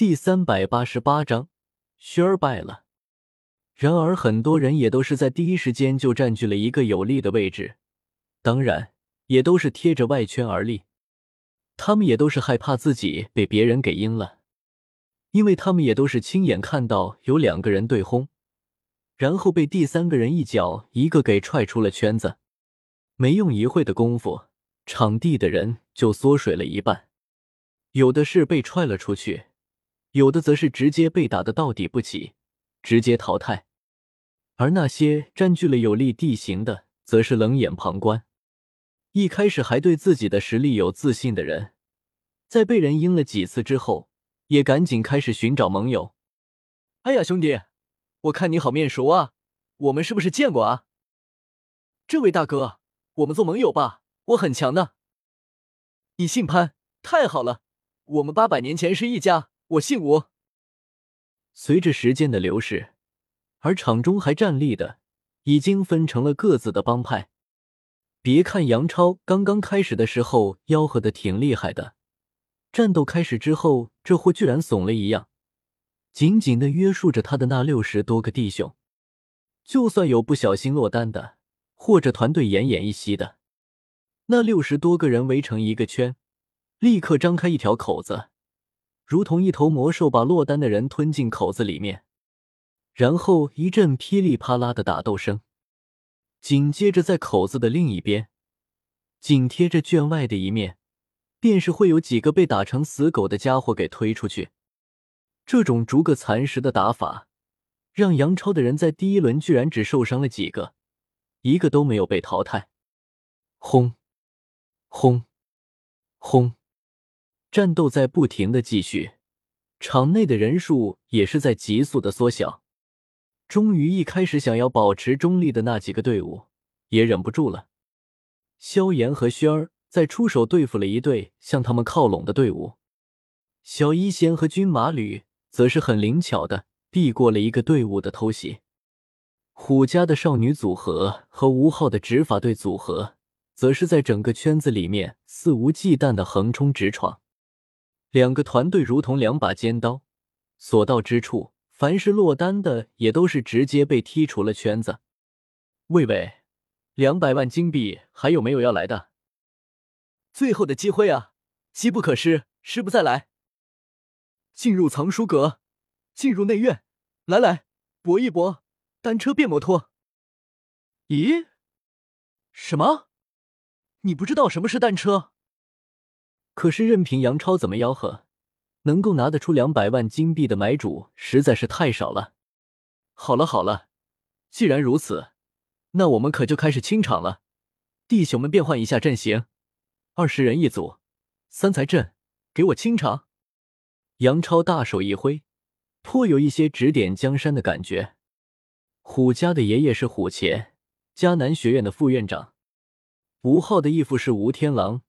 第三百八十八章，轩儿败了。然而，很多人也都是在第一时间就占据了一个有利的位置，当然，也都是贴着外圈而立。他们也都是害怕自己被别人给阴了，因为他们也都是亲眼看到有两个人对轰，然后被第三个人一脚一个给踹出了圈子。没用一会的功夫，场地的人就缩水了一半，有的是被踹了出去。有的则是直接被打的到底不起，直接淘汰；而那些占据了有利地形的，则是冷眼旁观。一开始还对自己的实力有自信的人，在被人阴了几次之后，也赶紧开始寻找盟友。哎呀，兄弟，我看你好面熟啊，我们是不是见过啊？这位大哥，我们做盟友吧，我很强的。你姓潘，太好了，我们八百年前是一家。我姓吴。随着时间的流逝，而场中还站立的已经分成了各自的帮派。别看杨超刚刚开始的时候吆喝的挺厉害的，战斗开始之后，这货居然怂了一样，紧紧的约束着他的那六十多个弟兄。就算有不小心落单的，或者团队奄奄一息的，那六十多个人围成一个圈，立刻张开一条口子。如同一头魔兽把落单的人吞进口子里面，然后一阵噼里啪啦的打斗声，紧接着在口子的另一边，紧贴着圈外的一面，便是会有几个被打成死狗的家伙给推出去。这种逐个蚕食的打法，让杨超的人在第一轮居然只受伤了几个，一个都没有被淘汰。轰！轰！轰！战斗在不停的继续，场内的人数也是在急速的缩小。终于，一开始想要保持中立的那几个队伍也忍不住了。萧炎和轩儿在出手对付了一队向他们靠拢的队伍，小医仙和军马吕则是很灵巧的避过了一个队伍的偷袭。虎家的少女组合和吴昊的执法队组合，则是在整个圈子里面肆无忌惮的横冲直闯。两个团队如同两把尖刀，所到之处，凡是落单的也都是直接被踢出了圈子。喂喂，两百万金币还有没有要来的？最后的机会啊，机不可失，失不再来。进入藏书阁，进入内院，来来搏一搏，单车变摩托。咦？什么？你不知道什么是单车？可是，任凭杨超怎么吆喝，能够拿得出两百万金币的买主实在是太少了。好了好了，既然如此，那我们可就开始清场了。弟兄们，变换一下阵型，二十人一组，三才阵，给我清场！杨超大手一挥，颇有一些指点江山的感觉。虎家的爷爷是虎钳，迦南学院的副院长；吴昊的义父是吴天狼。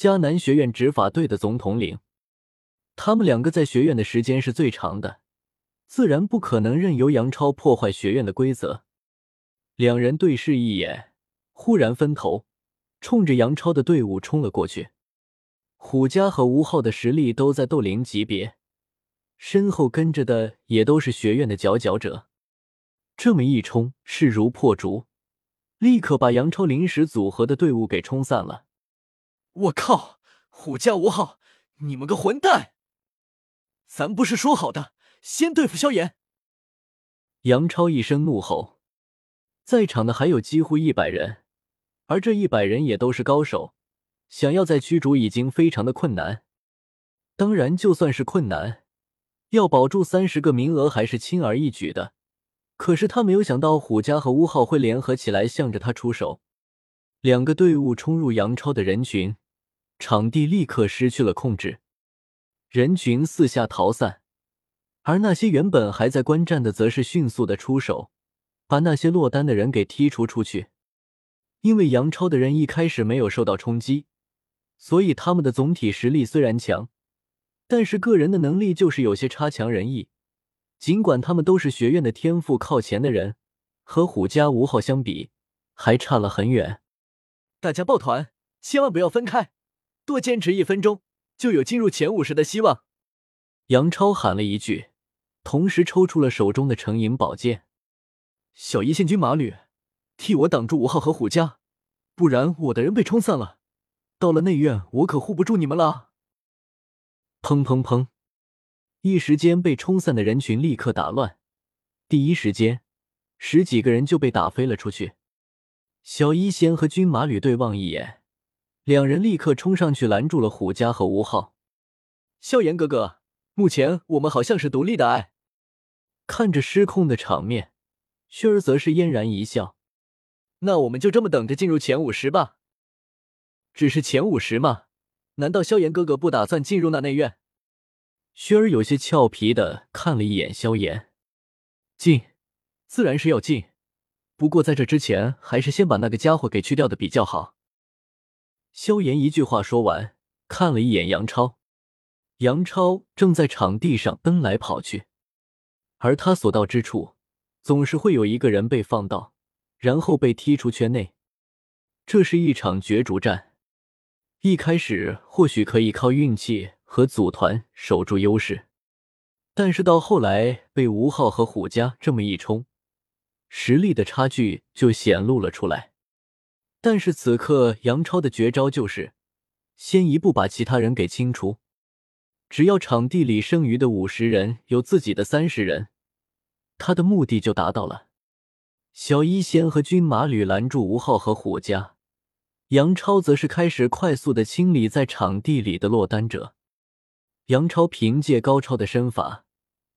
迦南学院执法队的总统领，他们两个在学院的时间是最长的，自然不可能任由杨超破坏学院的规则。两人对视一眼，忽然分头，冲着杨超的队伍冲了过去。虎家和吴昊的实力都在斗灵级别，身后跟着的也都是学院的佼佼者。这么一冲，势如破竹，立刻把杨超临时组合的队伍给冲散了。我靠！虎家吴昊，你们个混蛋！咱不是说好的先对付萧炎？杨超一声怒吼，在场的还有几乎一百人，而这一百人也都是高手，想要再驱逐已经非常的困难。当然，就算是困难，要保住三十个名额还是轻而易举的。可是他没有想到虎家和乌号会联合起来向着他出手，两个队伍冲入杨超的人群。场地立刻失去了控制，人群四下逃散，而那些原本还在观战的，则是迅速的出手，把那些落单的人给剔除出去。因为杨超的人一开始没有受到冲击，所以他们的总体实力虽然强，但是个人的能力就是有些差强人意。尽管他们都是学院的天赋靠前的人，和虎家吴昊相比，还差了很远。大家抱团，千万不要分开。多坚持一分钟，就有进入前五十的希望。杨超喊了一句，同时抽出了手中的成银宝剑。小一仙军马吕，替我挡住五号和虎家，不然我的人被冲散了，到了内院我可护不住你们了。砰砰砰！一时间被冲散的人群立刻打乱，第一时间，十几个人就被打飞了出去。小一仙和军马吕对望一眼，两人立刻冲上去拦住了虎家和吴昊。萧炎哥哥，目前我们好像是独立的爱。看着失控的场面。薰儿则是嫣然一笑，那我们就这么等着进入前五十吧。只是前五十嘛，难道萧炎哥哥不打算进入那内院？薰儿有些俏皮的看了一眼萧炎，进，自然是要进，不过在这之前，还是先把那个家伙给去掉的比较好。萧炎一句话说完，看了一眼杨超，杨超正在场地上奔来跑去，而他所到之处。总是会有一个人被放倒，然后被踢出圈内。这是一场角逐战，一开始或许可以靠运气和组团守住优势，但是到后来被吴昊和虎家这么一冲，实力的差距就显露了出来。但是此刻杨超的绝招就是先一步把其他人给清除，只要场地里剩余的五十人有自己的三十人。他的目的就达到了。小医仙和军马吕拦住吴昊和虎家，杨超则是开始快速的清理在场地里的落单者。杨超凭借高超的身法，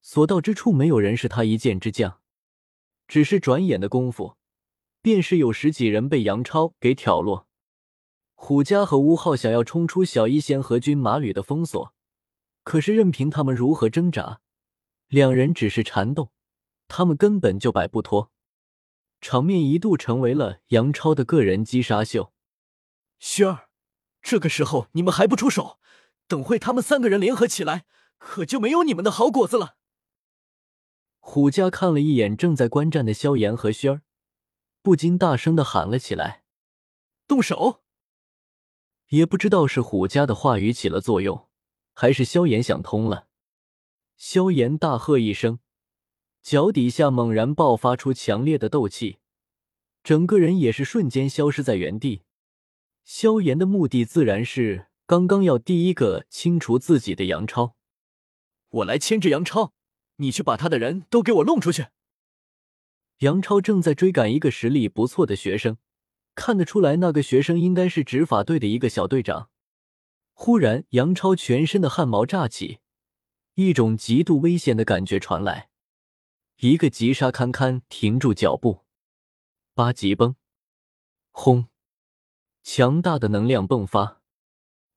所到之处没有人是他一剑之将。只是转眼的功夫，便是有十几人被杨超给挑落。虎家和吴昊想要冲出小一仙和军马吕的封锁，可是任凭他们如何挣扎，两人只是缠斗。他们根本就摆不脱，场面一度成为了杨超的个人击杀秀。轩儿，这个时候你们还不出手，等会他们三个人联合起来，可就没有你们的好果子了。虎家看了一眼正在观战的萧炎和轩儿，不禁大声的喊了起来：“动手！”也不知道是虎家的话语起了作用，还是萧炎想通了。萧炎大喝一声。脚底下猛然爆发出强烈的斗气，整个人也是瞬间消失在原地。萧炎的目的自然是刚刚要第一个清除自己的杨超。我来牵制杨超，你去把他的人都给我弄出去。杨超正在追赶一个实力不错的学生，看得出来那个学生应该是执法队的一个小队长。忽然，杨超全身的汗毛炸起，一种极度危险的感觉传来。一个急刹，堪堪停住脚步。八级崩，轰！强大的能量迸发，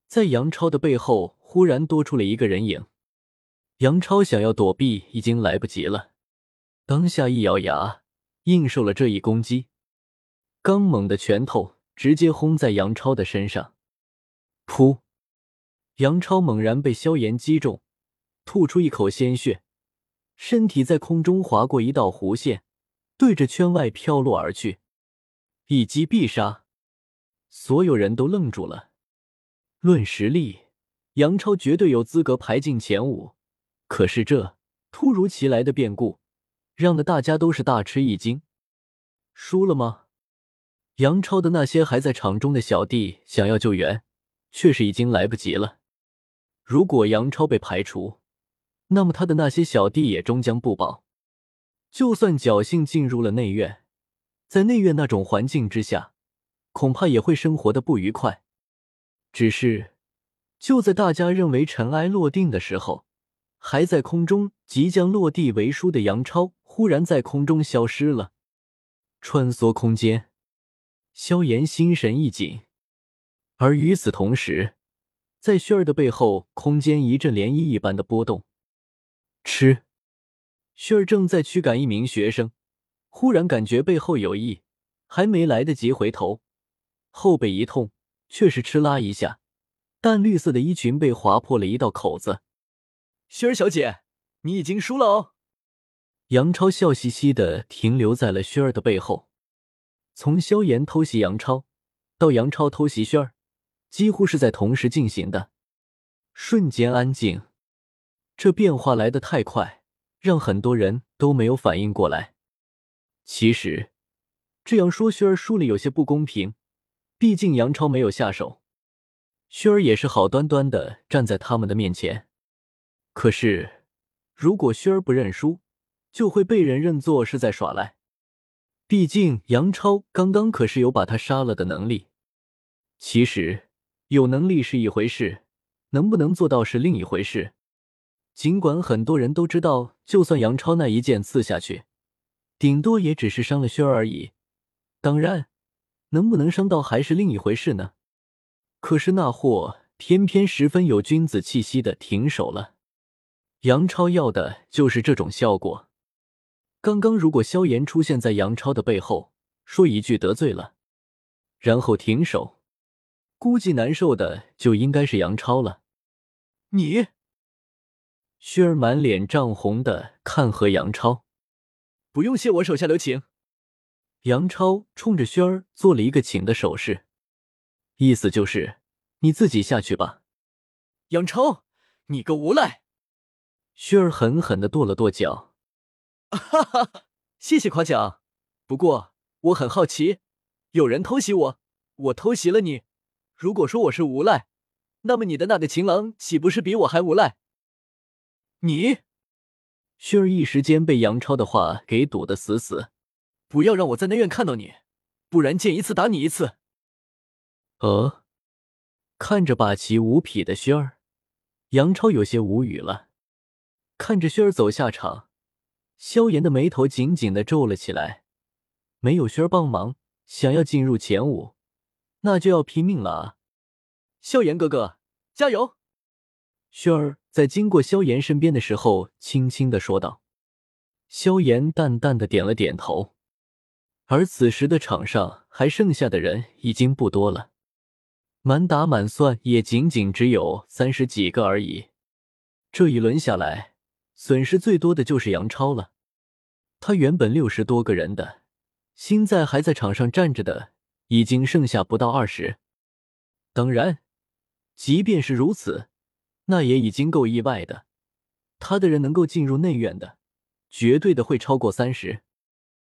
在杨超的背后忽然多出了一个人影。杨超想要躲避，已经来不及了。当下一咬牙，应受了这一攻击。刚猛的拳头直接轰在杨超的身上。噗！杨超猛然被萧炎击中，吐出一口鲜血。身体在空中划过一道弧线，对着圈外飘落而去，一击必杀。所有人都愣住了。论实力，杨超绝对有资格排进前五。可是这突如其来的变故，让的大家都是大吃一惊。输了吗？杨超的那些还在场中的小弟想要救援，却是已经来不及了。如果杨超被排除，那么他的那些小弟也终将不保，就算侥幸进入了内院，在内院那种环境之下，恐怕也会生活的不愉快。只是，就在大家认为尘埃落定的时候，还在空中即将落地为输的杨超，忽然在空中消失了，穿梭空间。萧炎心神一紧，而与此同时，在薰儿的背后，空间一阵涟漪一般的波动。吃，薰儿正在驱赶一名学生，忽然感觉背后有异，还没来得及回头，后背一痛，却是哧啦一下，淡绿色的衣裙被划破了一道口子。薰儿小姐，你已经输了哦。杨超笑嘻嘻的停留在了薰儿的背后，从萧炎偷袭杨超到杨超偷袭薰儿，几乎是在同时进行的，瞬间安静。这变化来得太快，让很多人都没有反应过来。其实这样说，轩儿输了有些不公平，毕竟杨超没有下手，轩儿也是好端端的站在他们的面前。可是如果轩儿不认输，就会被人认作是在耍赖。毕竟杨超刚刚可是有把他杀了的能力。其实有能力是一回事，能不能做到是另一回事。尽管很多人都知道，就算杨超那一剑刺下去，顶多也只是伤了轩儿而已。当然，能不能伤到还是另一回事呢。可是那货偏偏十分有君子气息的停手了。杨超要的就是这种效果。刚刚如果萧炎出现在杨超的背后，说一句得罪了，然后停手，估计难受的就应该是杨超了。你，薛儿满脸涨红的看和杨超，不用谢我手下留情。杨超冲着薛儿做了一个请的手势，意思就是你自己下去吧。杨超，你个无赖！薛儿狠狠的跺了跺脚。哈哈，谢谢夸奖。不过我很好奇，有人偷袭我，我偷袭了你。如果说我是无赖，那么你的那个情郎岂不是比我还无赖？你，薰儿一时间被杨超的话给堵得死死。不要让我在内院看到你，不然见一次打你一次。呃，看着霸气无匹的薰儿，杨超有些无语了。看着薰儿走下场。萧炎的眉头紧紧的皱了起来，没有轩儿帮忙，想要进入前五，那就要拼命了啊！萧炎哥哥，加油！轩儿在经过萧炎身边的时候，轻轻的说道。萧炎淡淡的点了点头。而此时的场上还剩下的人已经不多了，满打满算也仅仅只有三十几个而已。这一轮下来。损失最多的就是杨超了，他原本六十多个人的，现在还在场上站着的已经剩下不到二十。当然，即便是如此，那也已经够意外的。他的人能够进入内院的，绝对的会超过三十。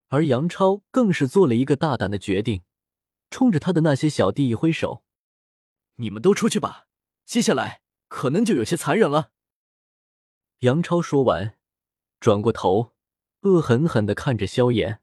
而杨超更是做了一个大胆的决定，冲着他的那些小弟一挥手：“你们都出去吧，接下来可能就有些残忍了。”杨超说完，转过头，恶狠狠的看着萧炎。